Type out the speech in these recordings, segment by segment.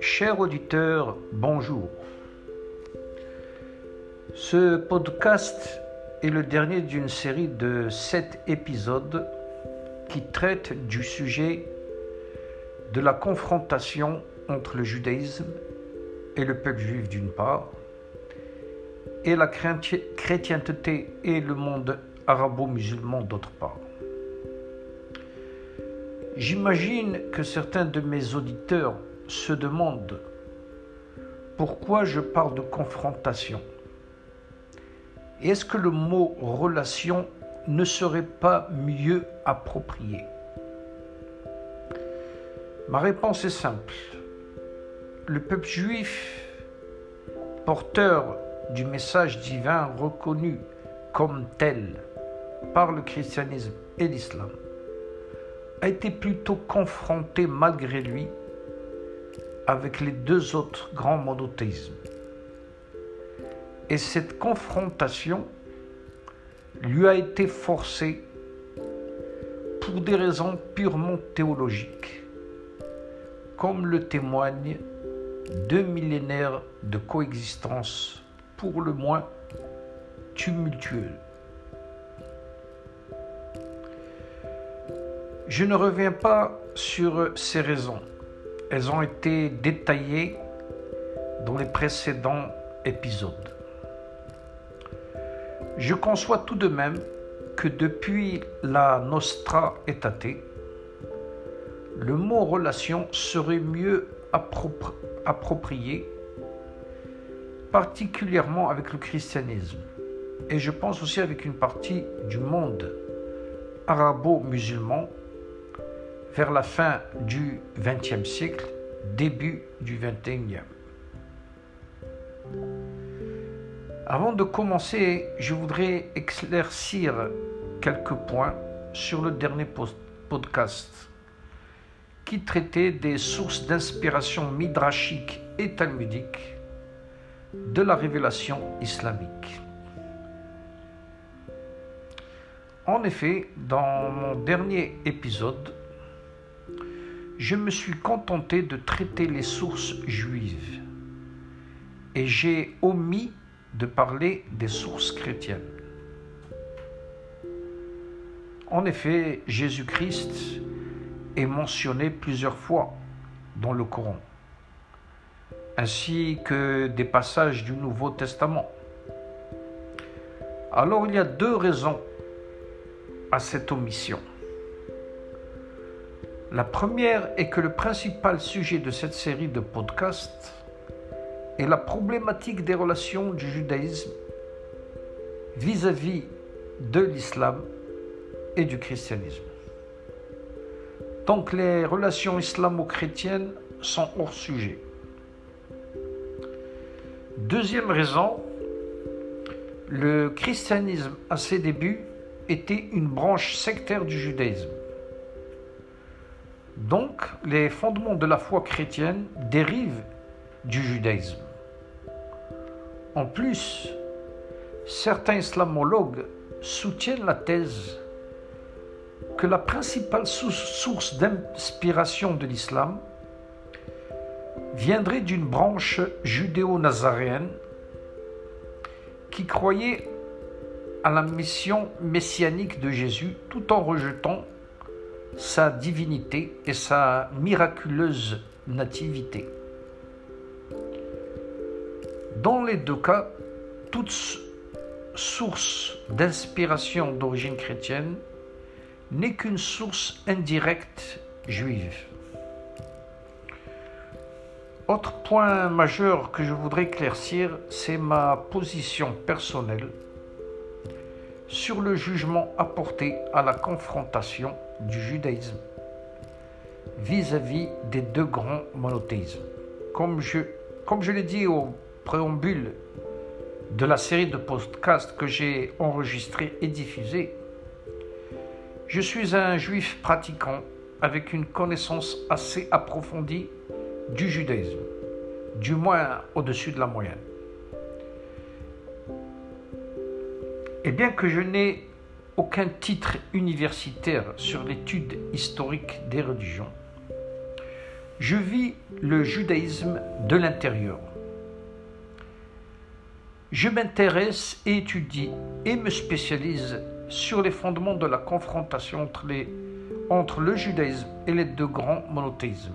Chers auditeurs, bonjour. Ce podcast est le dernier d'une série de sept épisodes qui traitent du sujet de la confrontation entre le judaïsme et le peuple juif d'une part, et la chrétienté et le monde arabo-musulman d'autre part. J'imagine que certains de mes auditeurs se demandent pourquoi je parle de confrontation. Est-ce que le mot relation ne serait pas mieux approprié? Ma réponse est simple. Le peuple juif, porteur du message divin reconnu comme tel par le christianisme et l'islam, a été plutôt confronté malgré lui avec les deux autres grands monothéismes. Et cette confrontation lui a été forcée pour des raisons purement théologiques, comme le témoignent deux millénaires de coexistence pour le moins tumultueux. Je ne reviens pas sur ces raisons. Elles ont été détaillées dans les précédents épisodes. Je conçois tout de même que depuis la Nostra Aetate, le mot relation serait mieux approprié, particulièrement avec le christianisme, et je pense aussi avec une partie du monde arabo-musulman vers la fin du XXe siècle, début du XXIe. Avant de commencer, je voudrais éclaircir quelques points sur le dernier podcast qui traitait des sources d'inspiration midrashique et talmudique de la révélation islamique. En effet, dans mon dernier épisode, je me suis contenté de traiter les sources juives et j'ai omis de parler des sources chrétiennes. En effet, Jésus-Christ est mentionné plusieurs fois dans le Coran, ainsi que des passages du Nouveau Testament. Alors il y a deux raisons à cette omission. La première est que le principal sujet de cette série de podcasts est la problématique des relations du judaïsme vis-à-vis de l'islam et du christianisme. Donc les relations islamo-chrétiennes sont hors sujet. Deuxième raison, le christianisme à ses débuts était une branche sectaire du judaïsme. Donc, les fondements de la foi chrétienne dérivent du judaïsme. En plus, certains islamologues soutiennent la thèse que la principale source d'inspiration de l'islam viendrait d'une branche judéo-nazaréenne qui croyait à la mission messianique de Jésus tout en rejetant sa divinité et sa miraculeuse nativité. Dans les deux cas, toute source d'inspiration d'origine chrétienne n'est qu'une source indirecte juive. Autre point majeur que je voudrais éclaircir, c'est ma position personnelle sur le jugement apporté à la confrontation du judaïsme vis-à-vis des deux grands monothéismes. Comme je, comme je l'ai dit au préambule de la série de podcasts que j'ai enregistré et diffusé, je suis un juif pratiquant avec une connaissance assez approfondie du judaïsme, du moins au-dessus de la moyenne. Et bien que je n'ai aucun titre universitaire sur l'étude historique des religions, Je vis le judaïsme de l'intérieur. Je m'intéresse et étudie et me spécialise sur les fondements de la confrontation entre, entre le judaïsme et les deux grands monothéismes.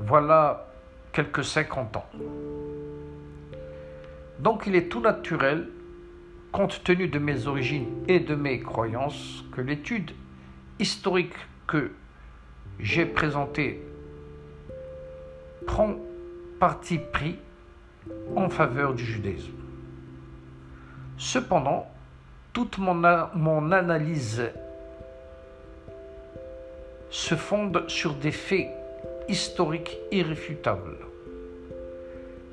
Voilà quelques 50 ans. Donc il est tout naturel, compte tenu de mes origines et de mes croyances, que l'étude historique que j'ai présentée prend parti pris en faveur du judaïsme. Cependant, toute mon, mon analyse se fonde sur des faits historiques irréfutables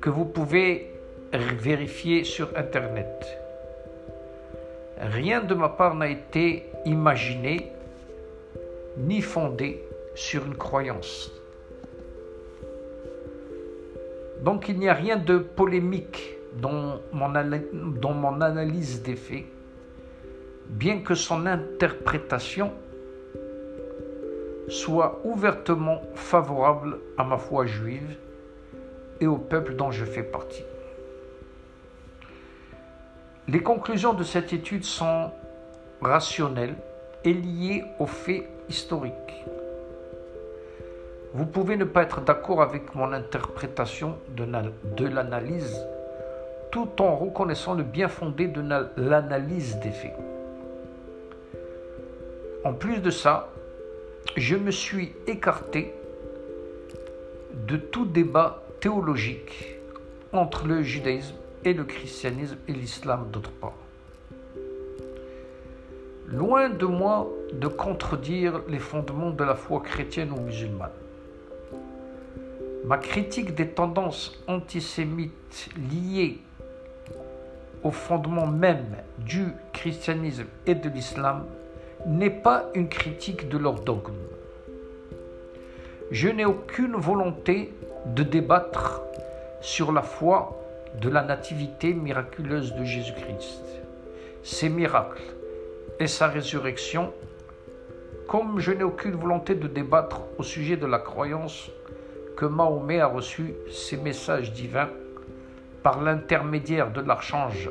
que vous pouvez vérifier sur Internet. Rien de ma part n'a été imaginé ni fondé sur une croyance. Donc il n'y a rien de polémique dans mon, analyse des faits, bien que son interprétation soit ouvertement favorable à ma foi juive et au peuple dont je fais partie. Les conclusions de cette étude sont rationnelles et liées aux faits historiques. Vous pouvez ne pas être d'accord avec mon interprétation de l'analyse tout en reconnaissant le bien fondé de l'analyse des faits. En plus de ça, je me suis écarté de tout débat théologique entre le judaïsme et le christianisme et l'islam d'autre part. Loin de moi de contredire les fondements de la foi chrétienne ou musulmane. Ma critique des tendances antisémites liées au fondement même du christianisme et de l'islam n'est pas une critique de leur dogme. Je n'ai aucune volonté de débattre sur la foi de la nativité miraculeuse de Jésus-Christ, ses miracles et sa résurrection, comme je n'ai aucune volonté de débattre au sujet de la croyance que Mahomet a reçu ses messages divins par l'intermédiaire de l'archange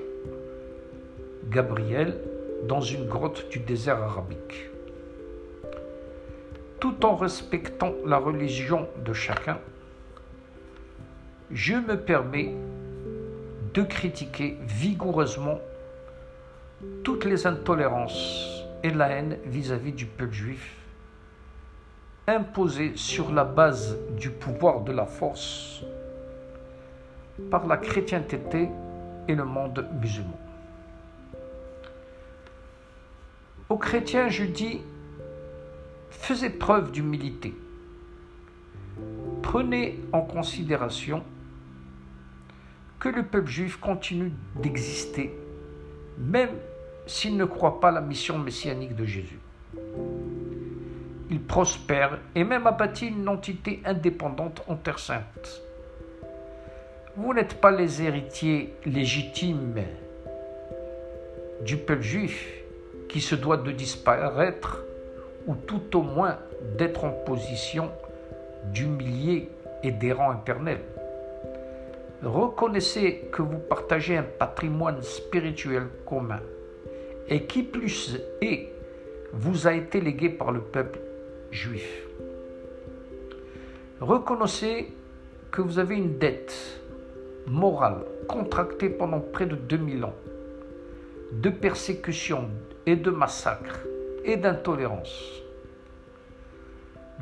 Gabriel dans une grotte du désert arabique. Tout en respectant la religion de chacun, je me permets de critiquer vigoureusement toutes les intolérances et la haine vis-à-vis du peuple juif, imposées sur la base du pouvoir de la force par la chrétienté et le monde musulman. Aux chrétiens, je dis, faisez preuve d'humilité. Prenez en considération que le peuple juif continue d'exister, même s'il ne croit pas la mission messianique de Jésus. Il prospère et même a bâti une entité indépendante en Terre Sainte. Vous n'êtes pas les héritiers légitimes du peuple juif qui se doit de disparaître ou tout au moins d'être en position d'humilier et d'errant éternel. Reconnaissez que vous partagez un patrimoine spirituel commun et qui plus est vous a été légué par le peuple juif. Reconnaissez que vous avez une dette morale contractée pendant près de 2000 ans de persécution et de massacres et d'intolérance.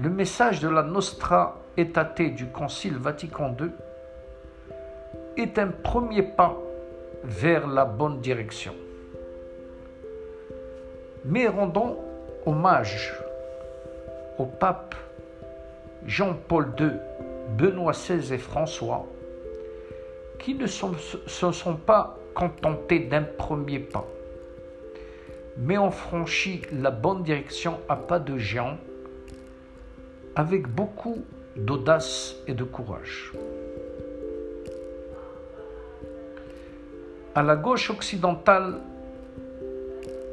Le message de la Nostra Aetate du Concile Vatican II est un premier pas vers la bonne direction. Mais rendons hommage au pape Jean-Paul II, Benoît XVI et François, qui ne se sont pas contentés d'un premier pas, mais ont franchi la bonne direction à pas de géant, avec beaucoup d'audace et de courage. À la gauche occidentale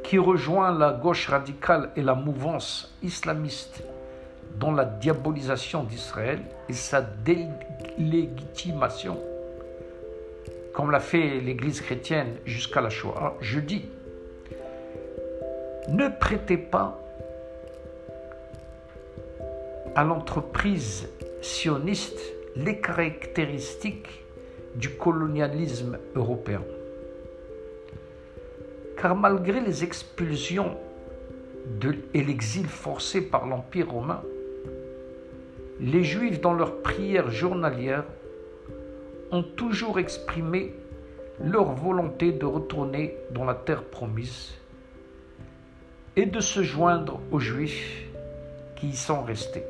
qui rejoint la gauche radicale et la mouvance islamiste dans la diabolisation d'Israël et sa délégitimation, comme l'a fait l'Église chrétienne jusqu'à la Shoah, je dis, ne prêtez pas à l'entreprise sioniste les caractéristiques du colonialisme européen. Car malgré les expulsions et l'exil forcé par l'Empire romain, les Juifs, dans leurs prières journalières, ont toujours exprimé leur volonté de retourner dans la terre promise et de se joindre aux Juifs qui y sont restés.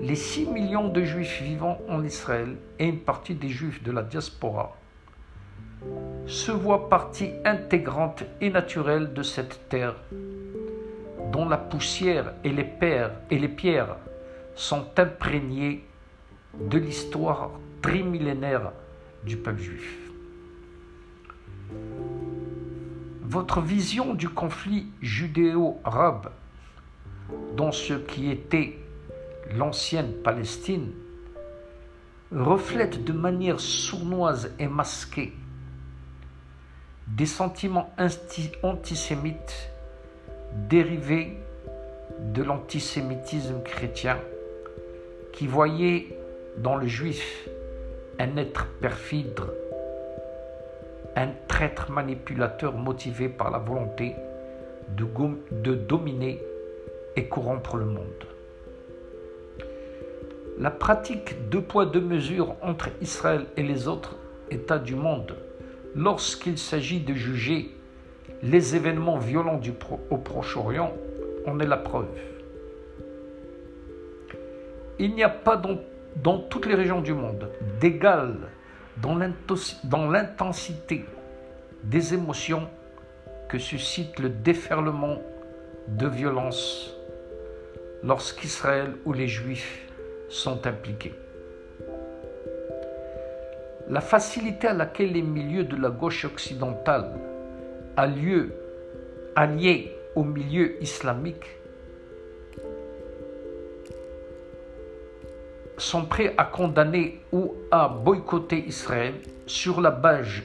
Les 6 millions de Juifs vivant en Israël et une partie des Juifs de la diaspora se voient partie intégrante et naturelle de cette terre dont la poussière et les, et les pierres sont imprégnées de l'histoire trimillénaire du peuple juif. Votre vision du conflit judéo-arabe dans ce qui était l'ancienne Palestine reflète de manière sournoise et masquée des sentiments antisémites dérivés de l'antisémitisme chrétien qui voyait dans le juif un être perfide, un traître manipulateur motivé par la volonté de, de dominer et corrompre le monde. La pratique deux poids deux mesures entre Israël et les autres États du monde lorsqu'il s'agit de juger les événements violents au Proche-Orient en est la preuve. Il n'y a pas dans, dans, toutes les régions du monde d'égal dans l'intensité des émotions que suscite le déferlement de violence lorsqu'Israël ou les Juifs sont impliqués. La facilité à laquelle les milieux de la gauche occidentale alliés au milieu islamique sont prêts à condamner ou à boycotter Israël sur la base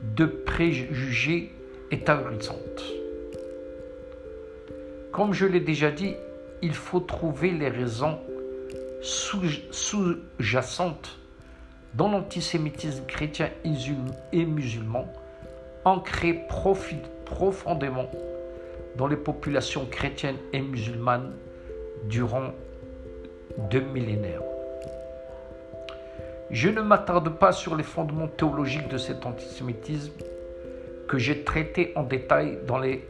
de préjugés est ahurissante. Comme je l'ai déjà dit, il faut trouver les raisons sous-jacentes dans l'antisémitisme chrétien et musulman ancré profondément dans les populations chrétiennes et musulmanes durant deux millénaires. Je ne m'attarde pas sur les fondements théologiques de cet antisémitisme que j'ai traité en détail dans les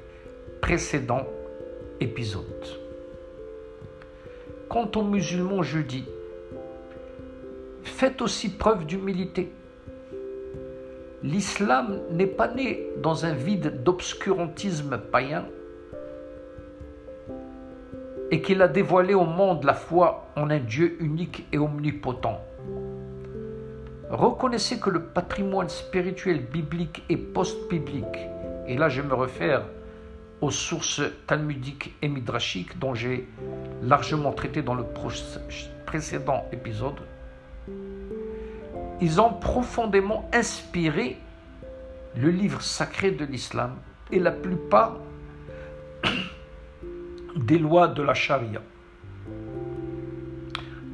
précédents épisodes. Quant aux musulmans, je dis, faites aussi preuve d'humilité l'islam n'est pas né dans un vide d'obscurantisme païen et qu'il a dévoilé au monde la foi en un Dieu unique et omnipotent. Reconnaissez que le patrimoine spirituel biblique et post-biblique, et là je me réfère aux sources talmudiques et midrashiques dont j'ai largement traité dans le précédent épisode, ils ont profondément inspiré le livre sacré de l'islam et la plupart des lois de la charia.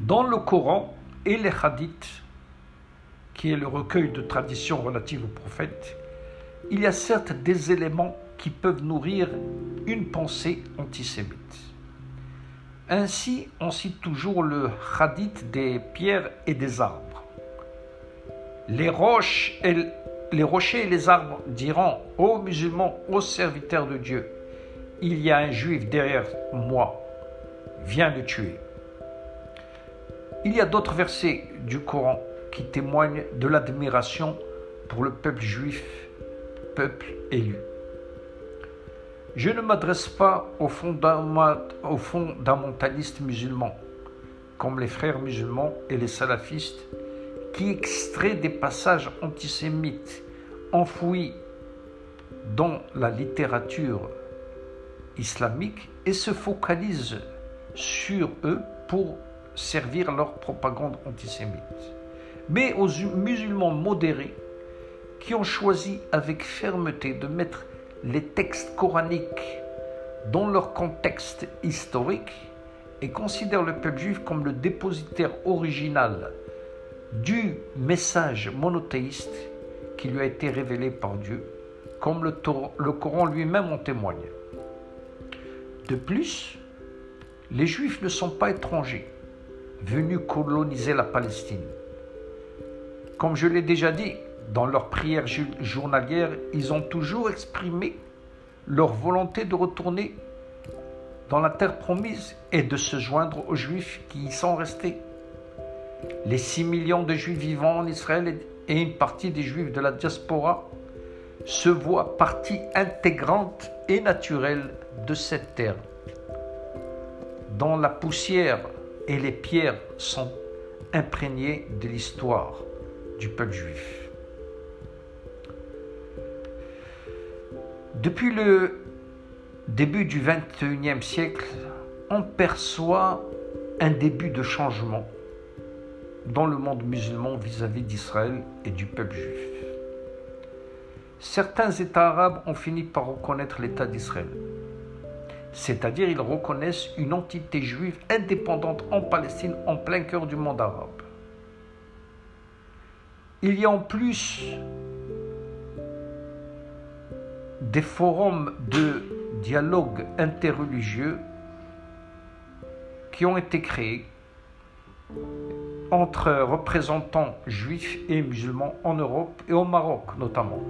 Dans le Coran et les hadiths, qui est le recueil de traditions relatives au prophète, il y a certes des éléments qui peuvent nourrir une pensée antisémite. Ainsi, on cite toujours le hadith des pierres et des arbres. Les, roches les rochers et les arbres diront Ô musulmans, ô serviteurs de Dieu, il y a un juif derrière moi, viens le tuer. Il y a d'autres versets du Coran qui témoignent de l'admiration pour le peuple juif, peuple élu. Je ne m'adresse pas aux, fondamentalistes musulmans, comme les frères musulmans et les salafistes, qui extrait des passages antisémites enfouis dans la littérature islamique et se focalise sur eux pour servir leur propagande antisémite. Mais aux musulmans modérés qui ont choisi avec fermeté de mettre les textes coraniques dans leur contexte historique et considèrent le peuple juif comme le dépositaire original du message monothéiste qui lui a été révélé par Dieu, comme le, Coran lui-même en témoigne. De plus, les Juifs ne sont pas étrangers, venus coloniser la Palestine. Comme je l'ai déjà dit, dans leurs prières journalières, ils ont toujours exprimé leur volonté de retourner dans la terre promise et de se joindre aux Juifs qui y sont restés. Les 6 millions de Juifs vivant en Israël et une partie des Juifs de la diaspora se voient partie intégrante et naturelle de cette terre, dont la poussière et les pierres sont imprégnées de l'histoire du peuple juif. Depuis le début du XXIe siècle, on perçoit un début de changement dans le monde musulman vis-à-vis d'Israël et du peuple juif. Certains États arabes ont fini par reconnaître l'État d'Israël, c'est-à-dire ils reconnaissent une entité juive indépendante en Palestine en plein cœur du monde arabe. Il y a en plus des forums de dialogue interreligieux qui ont été créés entre représentants juifs et musulmans en Europe et au Maroc notamment.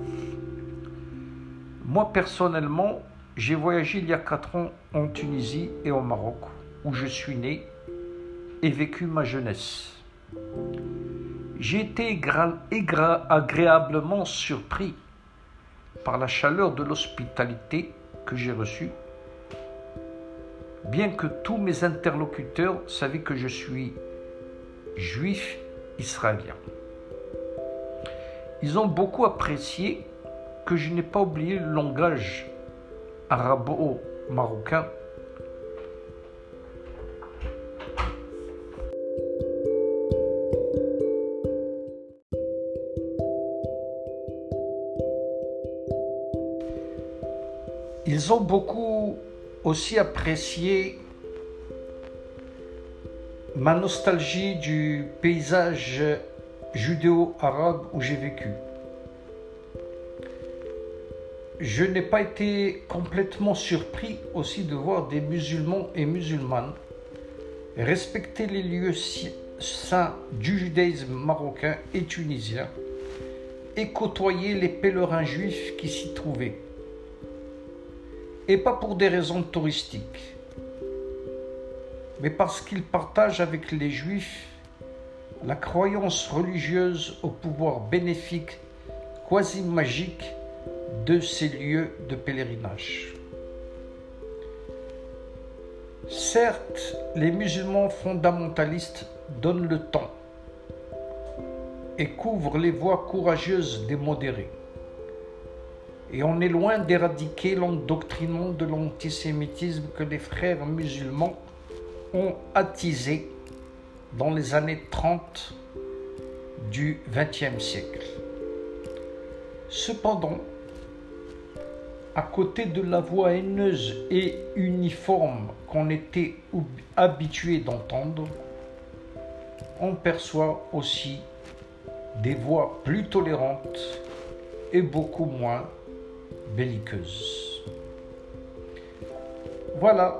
Moi personnellement, j'ai voyagé il y a quatre ans en Tunisie et au Maroc, où je suis né et vécu ma jeunesse. J'ai été agréablement surpris par la chaleur de l'hospitalité que j'ai reçue, bien que tous mes interlocuteurs savaient que je suis juif israélien. Ils ont beaucoup apprécié que je n'ai pas oublié le langage arabo-marocain Ils ont beaucoup aussi apprécié ma nostalgie du paysage judéo-arabe où j'ai vécu. Je n'ai pas été complètement surpris aussi de voir des musulmans et musulmanes respecter les lieux saints du judaïsme marocain et tunisien et côtoyer les pèlerins juifs qui s'y trouvaient. Et pas pour des raisons touristiques, mais parce qu'ils partagent avec les juifs la croyance religieuse au pouvoir bénéfique, quasi magique de ces lieux de pèlerinage. Certes, les musulmans fondamentalistes donnent le temps et couvrent les voies courageuses des modérés. Et on est loin d'éradiquer l'endoctrinement de l'antisémitisme que les frères musulmans ont attisé dans les années 30 du XXe siècle. Cependant, à côté de la voix haineuse et uniforme qu'on était habitué d'entendre, on perçoit aussi des voix plus tolérantes et beaucoup moins belliqueuses. Voilà,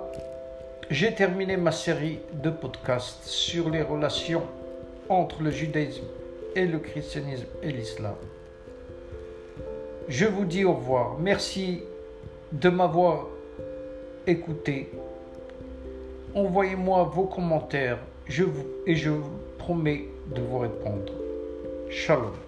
j'ai terminé ma série de podcasts sur les relations entre le judaïsme et le christianisme et l'islam. Je vous dis au revoir. Merci de m'avoir écouté. Envoyez-moi vos commentaires et je vous promets de vous répondre. Shalom.